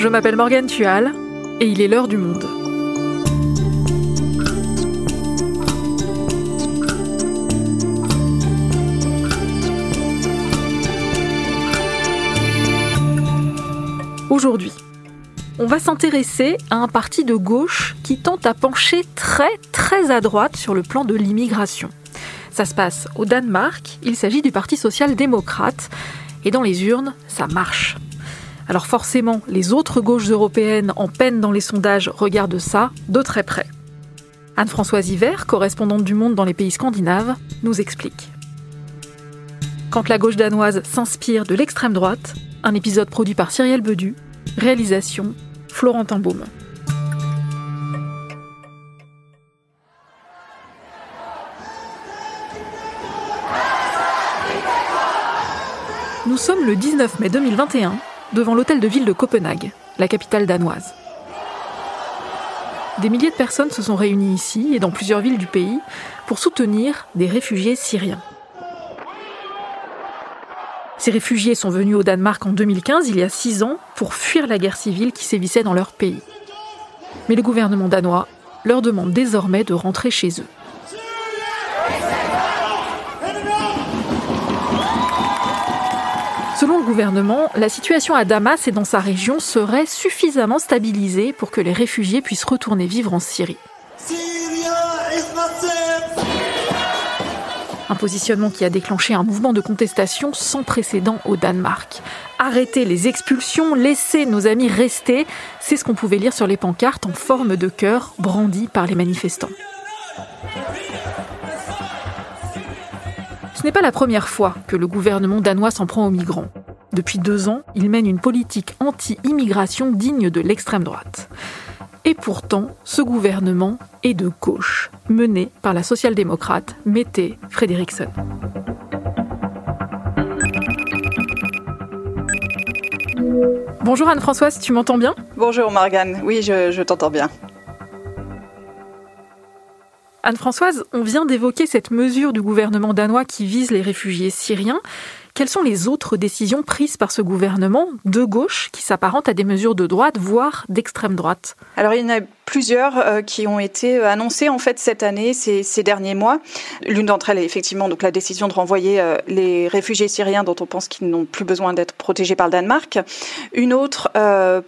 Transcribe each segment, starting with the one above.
Je m'appelle Morgane Tual et il est l'heure du monde. Aujourd'hui, on va s'intéresser à un parti de gauche qui tente à pencher très très à droite sur le plan de l'immigration. Ça se passe au Danemark, il s'agit du Parti social-démocrate, et dans les urnes, ça marche. Alors forcément, les autres gauches européennes en peine dans les sondages regardent ça de très près. Anne-Françoise Hiver, correspondante du Monde dans les pays scandinaves, nous explique. Quand la gauche danoise s'inspire de l'extrême droite, un épisode produit par Cyrielle Bedu, réalisation Florentin Baume. Nous sommes le 19 mai 2021 devant l'hôtel de ville de Copenhague, la capitale danoise. Des milliers de personnes se sont réunies ici et dans plusieurs villes du pays pour soutenir des réfugiés syriens. Ces réfugiés sont venus au Danemark en 2015, il y a six ans, pour fuir la guerre civile qui sévissait dans leur pays. Mais le gouvernement danois leur demande désormais de rentrer chez eux. Le gouvernement, la situation à Damas et dans sa région serait suffisamment stabilisée pour que les réfugiés puissent retourner vivre en Syrie. Un positionnement qui a déclenché un mouvement de contestation sans précédent au Danemark. Arrêtez les expulsions, laissez nos amis rester, c'est ce qu'on pouvait lire sur les pancartes en forme de cœur brandies par les manifestants. Ce n'est pas la première fois que le gouvernement danois s'en prend aux migrants. Depuis deux ans, il mène une politique anti-immigration digne de l'extrême droite. Et pourtant, ce gouvernement est de gauche, mené par la social-démocrate Mette Frederiksen. Bonjour Anne-Françoise, tu m'entends bien? Bonjour Morgane, oui je, je t'entends bien. Anne-Françoise, on vient d'évoquer cette mesure du gouvernement danois qui vise les réfugiés syriens. Quelles sont les autres décisions prises par ce gouvernement de gauche qui s'apparentent à des mesures de droite, voire d'extrême droite? Plusieurs euh, qui ont été euh, annoncées en fait cette année, ces, derniers mois. L'une d'entre elles est effectivement donc la décision de renvoyer euh, les réfugiés syriens dont on pense qu'ils n'ont plus besoin d'être protégés par le Danemark. Une autre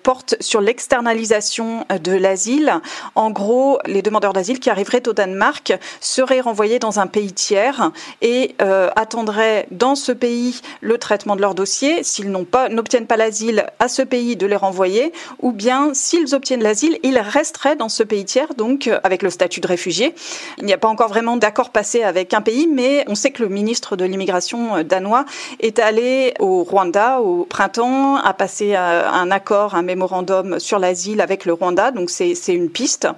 porte sur l'externalisation de l'asile. En gros, les demandeurs d'asile qui arriveraient au Danemark seraient renvoyés dans un pays tiers et attendraient dans ce pays le traitement de leur dossier. S'ils n'obtiennent pas l'asile à ce pays, de les renvoyer, ou bien s'ils obtiennent l'asile, ils resteraient dans ce pays tiers, donc euh, avec le statut de réfugié. Il n'y a pas encore vraiment d'accord passé avec un pays, mais on sait que le ministre de l'immigration euh, danois est allé au Rwanda au printemps, a passé euh, un accord, un mémorandum sur l'asile avec le Rwanda, donc c'est une piste.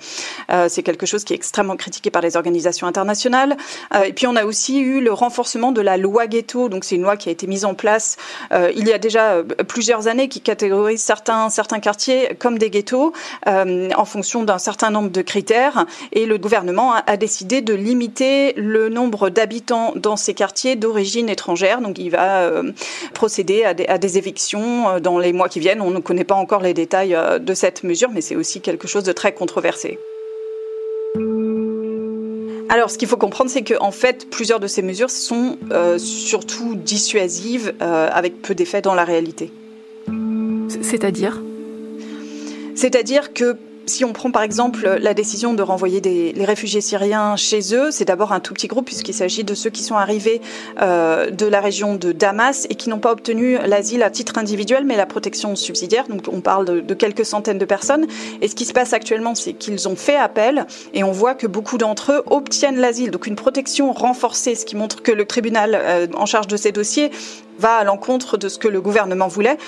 c'est quelque chose qui est extrêmement critiqué par les organisations internationales. et puis on a aussi eu le renforcement de la loi ghetto, donc c'est une loi qui a été mise en place il y a déjà plusieurs années qui catégorise certains, certains quartiers comme des ghettos en fonction d'un certain nombre de critères et le gouvernement a, décidé de limiter le nombre d'habitants dans ces quartiers d'origine étrangère. Donc il va euh, procéder à des, évictions euh, dans les mois qui viennent. On ne connaît pas encore les détails euh, de cette mesure, mais c'est aussi quelque chose de très controversé. Alors, ce qu'il faut comprendre, c'est qu'en fait, plusieurs de ces mesures sont surtout dissuasives, avec peu d'effet dans la réalité. C'est-à-dire? C'est-à-dire que si on prend par exemple la décision de renvoyer les réfugiés syriens chez eux, c'est d'abord un tout petit groupe puisqu'il s'agit de ceux qui sont arrivés euh, de la région de Damas et qui n'ont pas obtenu l'asile à titre individuel mais la protection subsidiaire. Donc on parle de, de, quelques centaines de personnes. Et ce qui se passe actuellement, c'est qu'ils ont fait appel et on voit que beaucoup d'entre eux obtiennent l'asile. Donc une protection renforcée, ce qui montre que le tribunal euh, en charge de ces dossiers va à l'encontre de ce que le gouvernement voulait.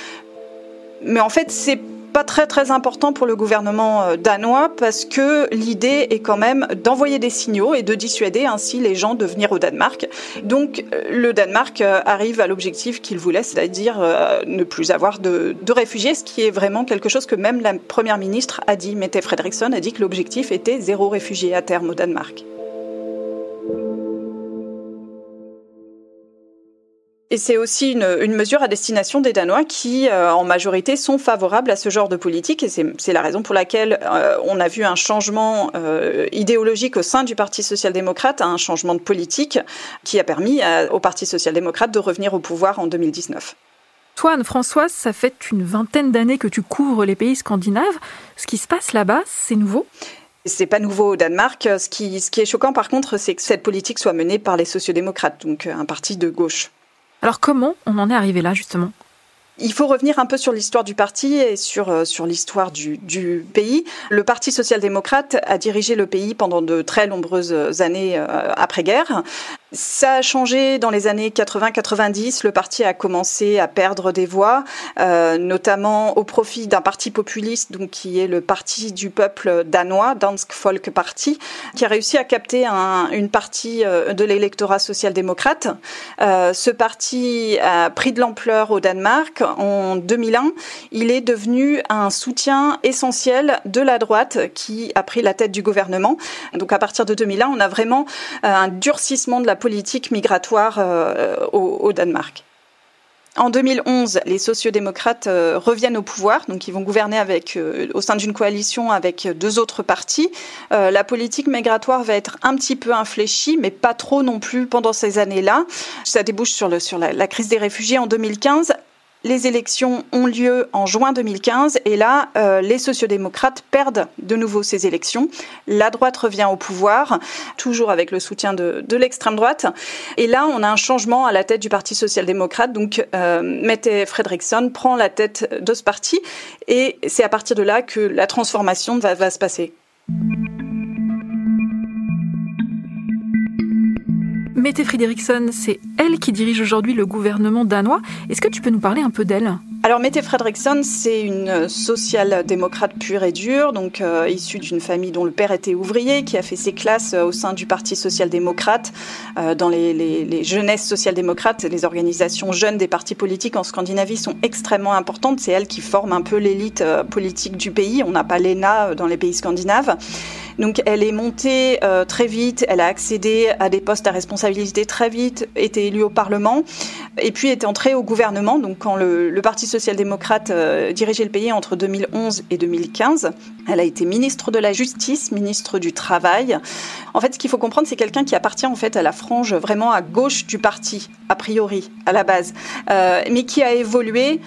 Mais en fait, c'est pas très très important pour le gouvernement euh, danois parce que l'idée est quand même d'envoyer des signaux et de dissuader ainsi les gens de venir au Danemark. Donc euh, le Danemark euh, arrive à l'objectif qu'il voulait, c'est-à-dire ne plus avoir de, de, réfugiés, ce qui est vraiment quelque chose que même la première ministre a dit, Mette Frederiksen a dit que l'objectif était zéro réfugié à terme au Danemark. Et c'est aussi une, une, mesure à destination des Danois qui, euh, en majorité, sont favorables à ce genre de politique. Et c'est la raison pour laquelle euh, on a vu un changement euh, idéologique au sein du Parti social-démocrate, un changement de politique qui a permis au Parti social-démocrate de revenir au pouvoir en 2019. Toi, Anne-Françoise, ça fait une vingtaine d'années que tu couvres les pays scandinaves. Ce qui se passe là-bas, c'est nouveau? C'est pas nouveau au Danemark. Ce qui, ce qui est choquant, par contre, c'est que cette politique soit menée par les sociodémocrates, donc un parti de gauche. Alors comment on en est arrivé là justement? Il faut revenir un peu sur l'histoire du parti et sur, euh, l'histoire du, du, pays. Le Parti social-démocrate a dirigé le pays pendant de très nombreuses années euh, après-guerre. Ça a changé dans les années 80-90. Le parti a commencé à perdre des voix, euh, notamment au profit d'un parti populiste, donc qui est le parti du peuple danois, Dansk Folk Party, qui a réussi à capter un, une partie euh, de l'électorat social-démocrate. Euh, ce parti a pris de l'ampleur au Danemark. En 2001, il est devenu un soutien essentiel de la droite qui a pris la tête du gouvernement. Donc à partir de 2001, on a vraiment un durcissement de la politique migratoire euh, au, Danemark. En 2011, les sociodémocrates euh, reviennent au pouvoir, donc ils vont gouverner euh, au sein d'une coalition avec deux autres partis. la politique migratoire va être un petit peu infléchie, mais pas trop non plus pendant ces années-là. Ça débouche sur, la, la, crise des réfugiés en 2015 les élections ont lieu en juin 2015 et là, euh, les sociodémocrates perdent de nouveau ces élections. La droite revient au pouvoir, toujours avec le soutien de, l'extrême droite. Et là, on a un changement à la tête du Parti social-démocrate. Donc, euh, Mette Fredriksson prend la tête de ce parti et c'est à partir de là que la transformation va se passer. Mette Frederiksen, c'est elle qui dirige aujourd'hui le gouvernement danois. Est-ce que tu peux nous parler un peu d'elle? Alors Mette Fredriksson, c'est une social-démocrate pure et dure, donc euh, issue d'une famille dont le père était ouvrier, qui a fait ses classes euh, au sein du Parti social-démocrate, euh, dans les, les, les jeunesses social-démocrates, les organisations jeunes des partis politiques en Scandinavie sont extrêmement importantes. C'est elle qui forme un peu l'élite politique du pays. On n'a pas l'ENA dans les pays scandinaves. Donc elle est montée euh, très vite, elle a accédé à des postes à responsabilité très vite, été élue au Parlement et puis est entrée au gouvernement. Donc quand le, Parti social-démocrate euh, dirigeait le pays entre 2011 et 2015, elle a été ministre de la Justice, ministre du Travail. En fait, ce qu'il faut comprendre, c'est quelqu'un qui appartient en fait à la frange vraiment à gauche du parti, a priori, à la base, euh, mais qui a évolué,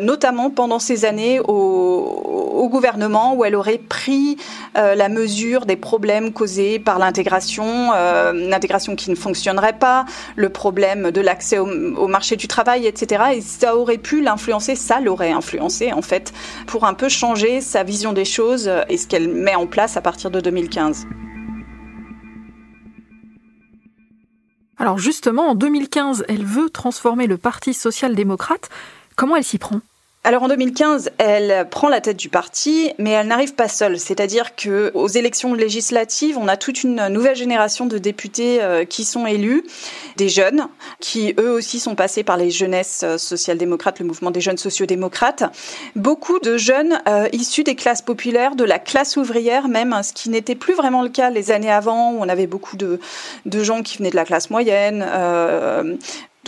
notamment pendant ces années au, au, gouvernement, où elle aurait pris la mesure des problèmes causés par l'intégration, euh, l'intégration qui ne fonctionnerait pas, le problème de l'accès au, au, marché du travail, etc. Et ça aurait pu l'influencer, ça l'aurait influencé en fait, pour un peu changer sa vision des choses et ce qu'elle met en place à partir de 2015. Alors justement, en 2015, elle veut transformer le Parti social-démocrate. Comment elle s'y prend? Alors en 2015, elle prend la tête du parti, mais elle n'arrive pas seule. C'est-à-dire que aux élections législatives, on a toute une nouvelle génération de députés euh, qui sont élus, des jeunes, qui eux aussi sont passés par les jeunesses euh, social-démocrates, le mouvement des jeunes sociodémocrates. Beaucoup de jeunes euh, issus des classes populaires, de la classe ouvrière même, ce qui n'était plus vraiment le cas les années avant, où on avait beaucoup de, gens qui venaient de la classe moyenne,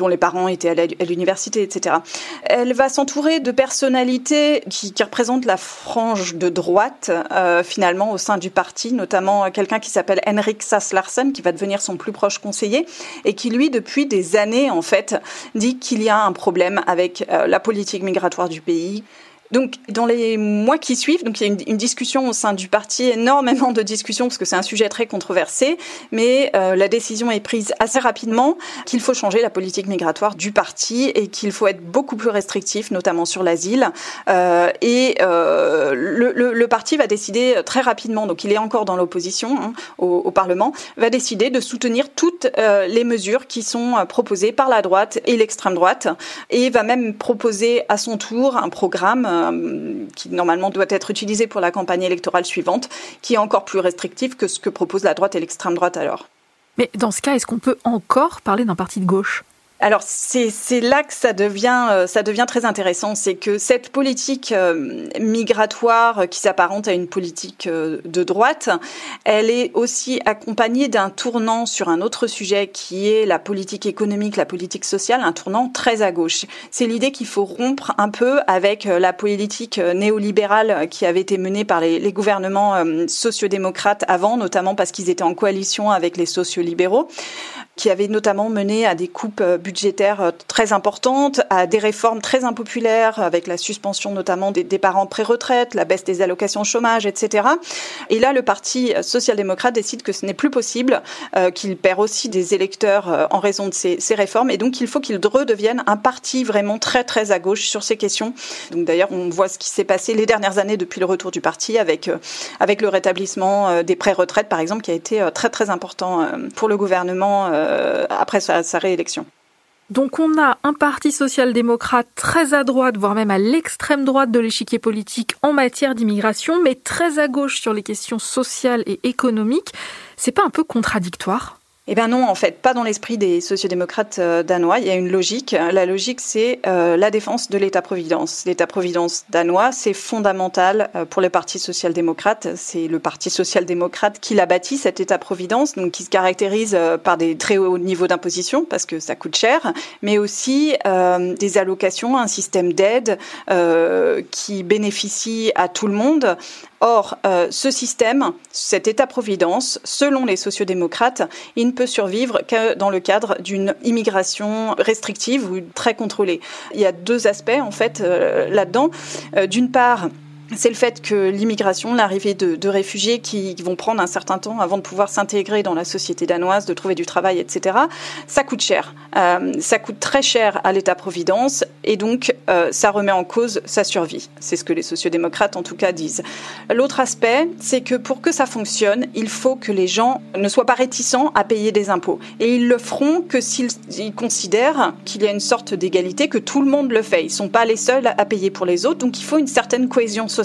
dont les parents étaient à l'université, etc. Elle va s'entourer de personnalités qui, représentent la frange de droite, euh, finalement, au sein du parti, notamment quelqu'un qui s'appelle Henrik Sass Larsen, qui va devenir son plus proche conseiller, et qui, lui, depuis des années, en fait, dit qu'il y a un problème avec euh, la politique migratoire du pays, donc, dans les mois qui suivent, donc il y a une, discussion au sein du parti, énormément de discussions parce que c'est un sujet très controversé, mais euh, la décision est prise assez rapidement qu'il faut changer la politique migratoire du parti et qu'il faut être beaucoup plus restrictif, notamment sur l'asile. Euh, et euh, le, parti va décider très rapidement, donc il est encore dans l'opposition hein, au, Parlement, va décider de soutenir toutes les mesures qui sont proposées par la droite et l'extrême droite, et va même proposer à son tour un programme qui normalement doit être utilisé pour la campagne électorale suivante, qui est encore plus restrictif que ce que propose la droite et l'extrême droite alors. Mais dans ce cas, est-ce qu'on peut encore parler d'un parti de gauche? Alors c'est là que ça devient euh, ça devient très intéressant, c'est que cette politique euh, migratoire qui s'apparente à une politique euh, de droite, elle est aussi accompagnée d'un tournant sur un autre sujet qui est la politique économique, la politique sociale, un tournant très à gauche. C'est l'idée qu'il faut rompre un peu avec la politique néolibérale qui avait été menée par les, les gouvernements sociodémocrates avant, notamment parce qu'ils étaient en coalition avec les sociolibéraux qui avait notamment mené à des coupes euh, budgétaires euh, très importantes, à des réformes très impopulaires, avec la suspension notamment des, parents pré-retraite, la baisse des allocations chômage, etc. Et là, le Parti social-démocrate décide que ce n'est plus possible, euh, qu'il perd aussi des électeurs en raison de ces, ces réformes, et donc il faut qu'il redevienne un parti vraiment très très à gauche sur ces questions. Donc d'ailleurs, on voit ce qui s'est passé les dernières années depuis le retour du parti, avec avec le rétablissement des pré-retraites, par exemple, qui a été très très important pour le gouvernement après sa, réélection. Donc on a un parti social-démocrate très à droite, voire même à l'extrême droite de l'échiquier politique en matière d'immigration, mais très à gauche sur les questions sociales et économiques. C'est pas un peu contradictoire? Eh bien non, en fait, pas dans l'esprit des sociodémocrates euh, danois. Il y a une logique. La logique, c'est euh, la défense de l'État-providence. L'État-providence danois, c'est fondamental euh, pour le Parti social-démocrate. C'est le Parti social-démocrate qui l'a bâti, cet État-providence, donc qui se caractérise par des très hauts niveaux d'imposition, parce que ça coûte cher, mais aussi des allocations, un système d'aide qui bénéficie à tout le monde, Or, euh, ce système, cet État-providence, selon les sociodémocrates, il ne peut survivre que dans le cadre d'une immigration restrictive ou très contrôlée. Il y a deux aspects, en fait, euh, là-dedans. Euh, d'une part, c'est le fait que l'immigration, l'arrivée de, réfugiés qui vont prendre un certain temps avant de pouvoir s'intégrer dans la société danoise, de trouver du travail, etc., ça coûte cher. Euh, ça coûte très cher à l'État-providence et donc euh, ça remet en cause sa survie. C'est ce que les sociodémocrates en tout cas disent. L'autre aspect, c'est que pour que ça fonctionne, il faut que les gens ne soient pas réticents à payer des impôts. Et ils le feront que s'ils considèrent qu'il y a une sorte d'égalité, que tout le monde le fait. Ils ne sont pas les seuls à payer pour les autres, donc il faut une certaine cohésion sociale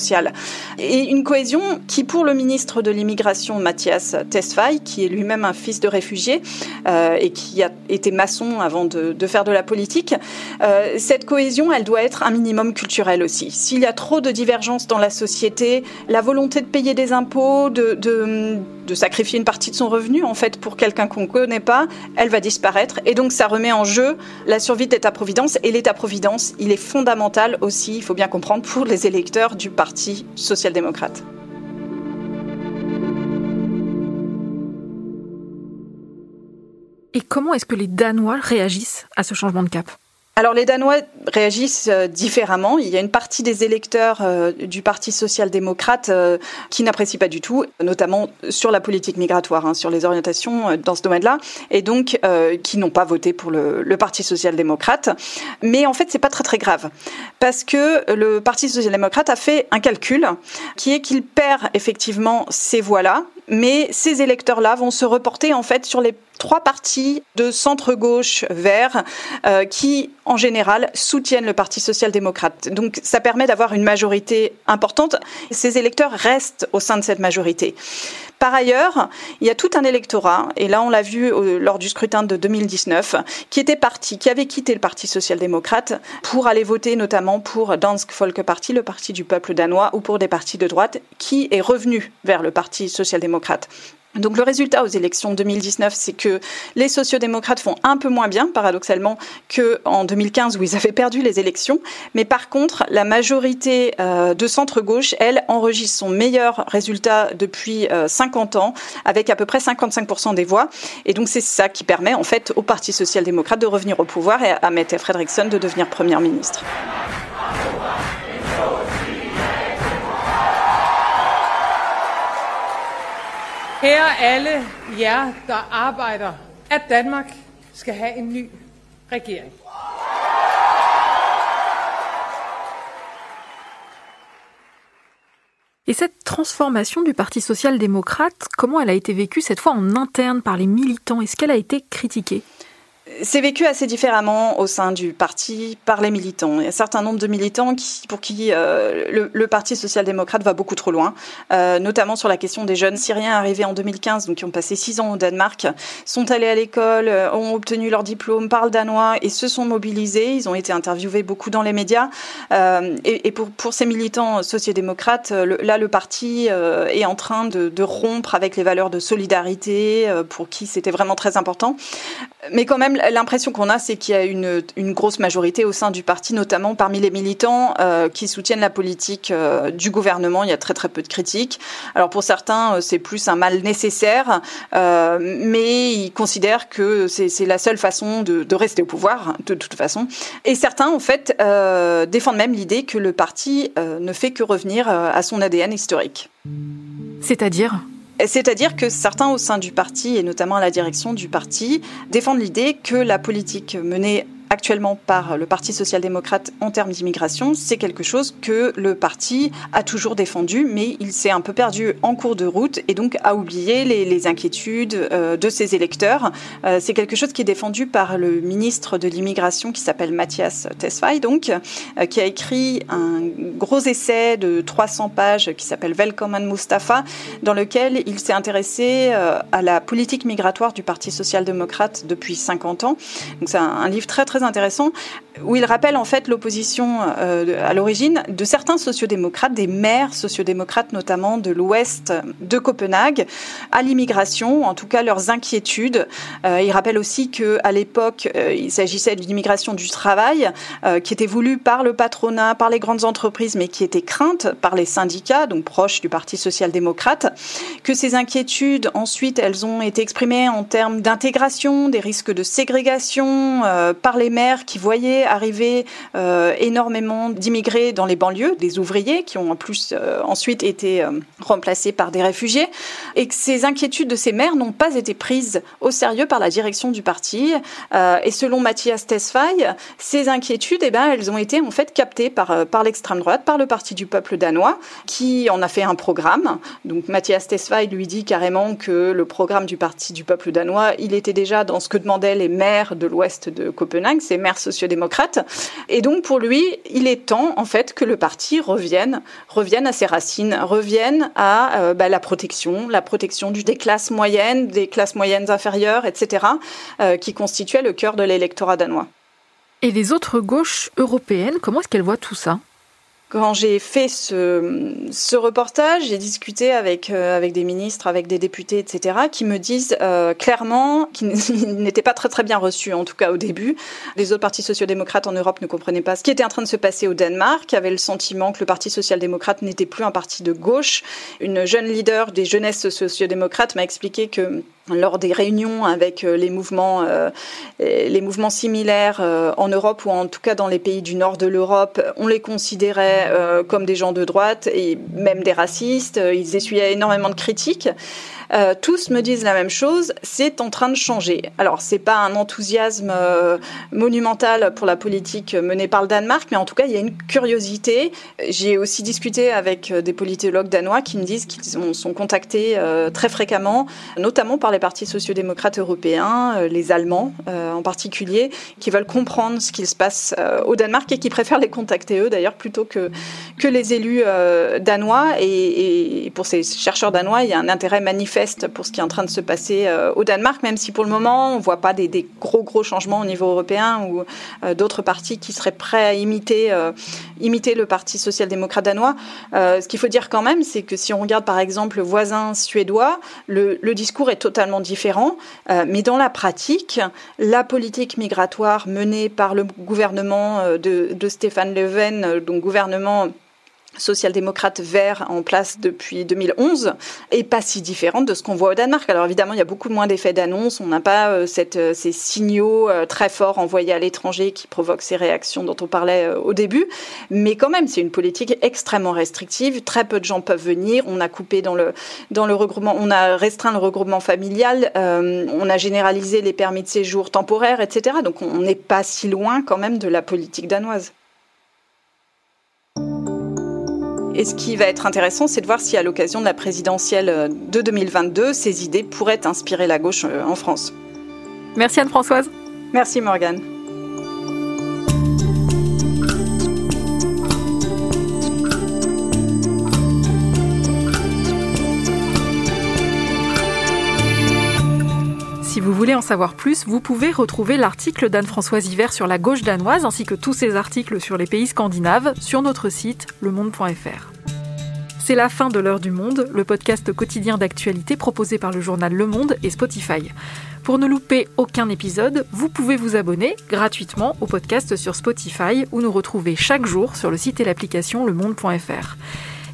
et une cohésion qui, pour le ministre de l'immigration, Mathias Tesfaye, qui est lui-même un fils de réfugié euh, et qui a été maçon avant de, faire de la politique, euh, cette cohésion, elle doit être un minimum culturel aussi. S'il y a trop de divergences dans la société, la volonté de payer des impôts, de, de, de sacrifier une partie de son revenu, en fait, pour quelqu'un qu'on ne connaît pas, elle va disparaître. Et donc, ça remet en jeu la survie de l'État-providence. Et l'État-providence, il est fondamental aussi, il faut bien comprendre, pour les électeurs du parti social-démocrate. Et comment est-ce que les Danois réagissent à ce changement de cap? Alors les Danois réagissent euh, différemment. Il y a une partie des électeurs euh, du Parti social-démocrate euh, qui n'apprécient pas du tout, notamment sur la politique migratoire, hein, sur les orientations dans ce domaine-là, et donc qui n'ont pas voté pour le, Parti social-démocrate. Mais en fait, c'est pas très très grave parce que le Parti social-démocrate a fait un calcul qui est qu'il perd effectivement ces voix-là, mais ces électeurs-là vont se reporter en fait sur les trois partis de centre-gauche vert qui, en général, soutiennent le Parti social-démocrate. Donc ça permet d'avoir une majorité importante. Ces électeurs restent au sein de cette majorité. Par ailleurs, il y a tout un électorat, et là on l'a vu lors du scrutin de 2019, qui était parti, qui avait quitté le Parti social-démocrate pour aller voter notamment pour Dansk Folkeparti, le parti du peuple danois, ou pour des partis de droite, qui est revenu vers le Parti social-démocrate. Donc le résultat aux élections 2019, c'est que les sociodémocrates font un peu moins bien, paradoxalement, qu'en 2015 où ils avaient perdu les élections. Mais par contre, la majorité euh, de centre-gauche, elle, enregistre son meilleur résultat depuis 50 euh, ans, avec à peu près 55% des voix. Et donc c'est ça qui permet en fait au Parti social-démocrate de revenir au pouvoir et à Mette Frederiksen de devenir Premier ministre. Danmark skal have en ny regering. Et cette transformation du Parti social-démocrate, comment elle a été vécue cette fois en interne par les militants? Est-ce qu'elle a été critiquée? C'est vécu assez différemment au sein du parti par les militants. Il y a un certain nombre de militants pour qui euh, le, Parti social-démocrate va beaucoup trop loin, euh, notamment sur la question des jeunes Syriens arrivés en 2015, donc qui ont passé six ans au Danemark, sont allés à l'école, euh, ont obtenu leur diplôme, parlent danois et se sont mobilisés. Ils ont été interviewés beaucoup dans les médias. et, pour, ces militants sociaux-démocrates, là, le parti est en train de, de, rompre avec les valeurs de solidarité, pour qui c'était vraiment très important. Mais quand même, l'impression qu'on a, c'est qu'il y a une, grosse majorité au sein du parti, notamment parmi les militants euh, qui soutiennent la politique euh, du gouvernement. Il y a très très peu de critiques. Alors pour certains, euh, c'est plus un mal nécessaire, mais ils considèrent que c'est la seule façon de, de, rester au pouvoir, de toute façon. Et certains, en fait, défendent même l'idée que le parti ne fait que revenir à son ADN historique. C'est-à-dire? C'est-à-dire que certains au sein du parti, et notamment à la direction du parti, défendent l'idée que la politique menée actuellement par le Parti social-démocrate en termes d'immigration, c'est quelque chose que le parti a toujours défendu, mais il s'est un peu perdu en cours de route et donc a oublié les, inquiétudes euh, de ses électeurs. Euh, c'est quelque chose qui est défendu par le ministre de l'immigration qui s'appelle Mathias Tesfaye, donc, euh, qui a écrit un gros essai de 300 pages qui s'appelle Welcome Mustafa, dans lequel il s'est intéressé à la politique migratoire du Parti social-démocrate depuis 50 ans. Donc c'est un, un livre très très intéressant où il rappelle en fait l'opposition euh, à l'origine de certains sociodémocrates, des maires sociodémocrates notamment de l'ouest de Copenhague, à l'immigration, en tout cas leurs inquiétudes. Euh, il rappelle aussi que à l'époque, euh, il s'agissait d'une immigration du travail qui était voulue par le patronat, par les grandes entreprises, mais qui était crainte par les syndicats, donc proches du Parti social-démocrate. Que ces inquiétudes, ensuite, elles ont été exprimées en termes d'intégration, des risques de ségrégation par les maires qui voyaient arrivé euh, énormément d'immigrés dans les banlieues, des ouvriers qui ont en plus euh, ensuite été euh, remplacés par des réfugiés, et que ces inquiétudes de ces maires n'ont pas été prises au sérieux par la direction du parti. et selon Mathias Tesfaye, ces inquiétudes, eh ben, elles ont été en fait captées par, par l'extrême droite, par le Parti du peuple danois, qui en a fait un programme. Donc Mathias Tesfaye lui dit carrément que le programme du Parti du peuple danois, il était déjà dans ce que demandaient les maires de l'ouest de Copenhague, ces maires sociodémocrates et donc pour lui, il est temps en fait que le parti revienne, revienne à ses racines, revienne à euh, bah, la protection, la protection des classes moyennes, des classes moyennes inférieures, etc., euh, qui constituait le cœur de l'électorat danois. Et les autres gauches européennes, comment est-ce qu'elles voient tout ça? Quand j'ai fait ce, reportage, j'ai discuté avec, euh, avec des ministres, avec des députés, etc., qui me disent euh, clairement qu'ils n'étaient pas très très bien reçus, en tout cas au début. Les autres partis sociaux-démocrates en Europe ne comprenaient pas ce qui était en train de se passer au Danemark, avaient le sentiment que le Parti social-démocrate n'était plus un parti de gauche. Une jeune leader des jeunesses sociaux-démocrates m'a expliqué que lors des réunions avec euh, les mouvements, euh, les mouvements similaires euh, en Europe ou en tout cas dans les pays du nord de l'Europe, on les considérait comme des gens de droite et même des racistes. Ils essuyaient énormément de critiques. Tous me disent la même chose, c'est en train de changer. Alors, c'est pas un enthousiasme monumental pour la politique menée par le Danemark, mais en tout cas, il y a une curiosité. J'ai aussi discuté avec des politologues danois qui me disent qu'ils sont contactés très fréquemment, notamment par les partis sociodémocrates européens, les Allemands en particulier, qui veulent comprendre ce qu'il se passe au Danemark et qui préfèrent les contacter eux d'ailleurs plutôt que, que les élus danois. Et, pour ces chercheurs danois, il y a un intérêt manifeste pour ce qui est en train de se passer euh, au Danemark, même si pour le moment, on ne voit pas des, gros, gros changements au niveau européen ou euh, d'autres partis qui seraient prêts à imiter, euh, imiter le Parti social-démocrate danois. ce qu'il faut dire quand même, c'est que si on regarde par exemple le voisin suédois, le, discours est totalement différent, mais dans la pratique, la politique migratoire menée par le gouvernement de, de Stéphane Löfven, donc gouvernement social-démocrate vert en place depuis 2011 est pas si différente de ce qu'on voit au Danemark. Alors évidemment, il y a beaucoup moins d'effets d'annonce, on n'a pas euh, euh, ces signaux euh, très forts envoyés à l'étranger qui provoquent ces réactions dont on parlait au début, mais quand même, c'est une politique extrêmement restrictive, très peu de gens peuvent venir, on a coupé dans le, dans le regroupement, on a restreint le regroupement familial, on a généralisé les permis de séjour temporaires, etc. Donc on n'est pas si loin quand même de la politique danoise. Et ce qui va être intéressant, c'est de voir si à l'occasion de la présidentielle euh, de 2022, ces idées pourraient inspirer la gauche euh, en France. Merci Anne-Françoise. Merci Morgane. En savoir plus, vous pouvez retrouver l'article d'Anne-Françoise Hiver sur la gauche danoise ainsi que tous ses articles sur les pays scandinaves sur notre site lemonde.fr. C'est la fin de l'heure du monde, le podcast quotidien d'actualité proposé par le journal Le Monde et Spotify. Pour ne louper aucun épisode, vous pouvez vous abonner gratuitement au podcast sur Spotify ou nous retrouver chaque jour sur le site et l'application lemonde.fr.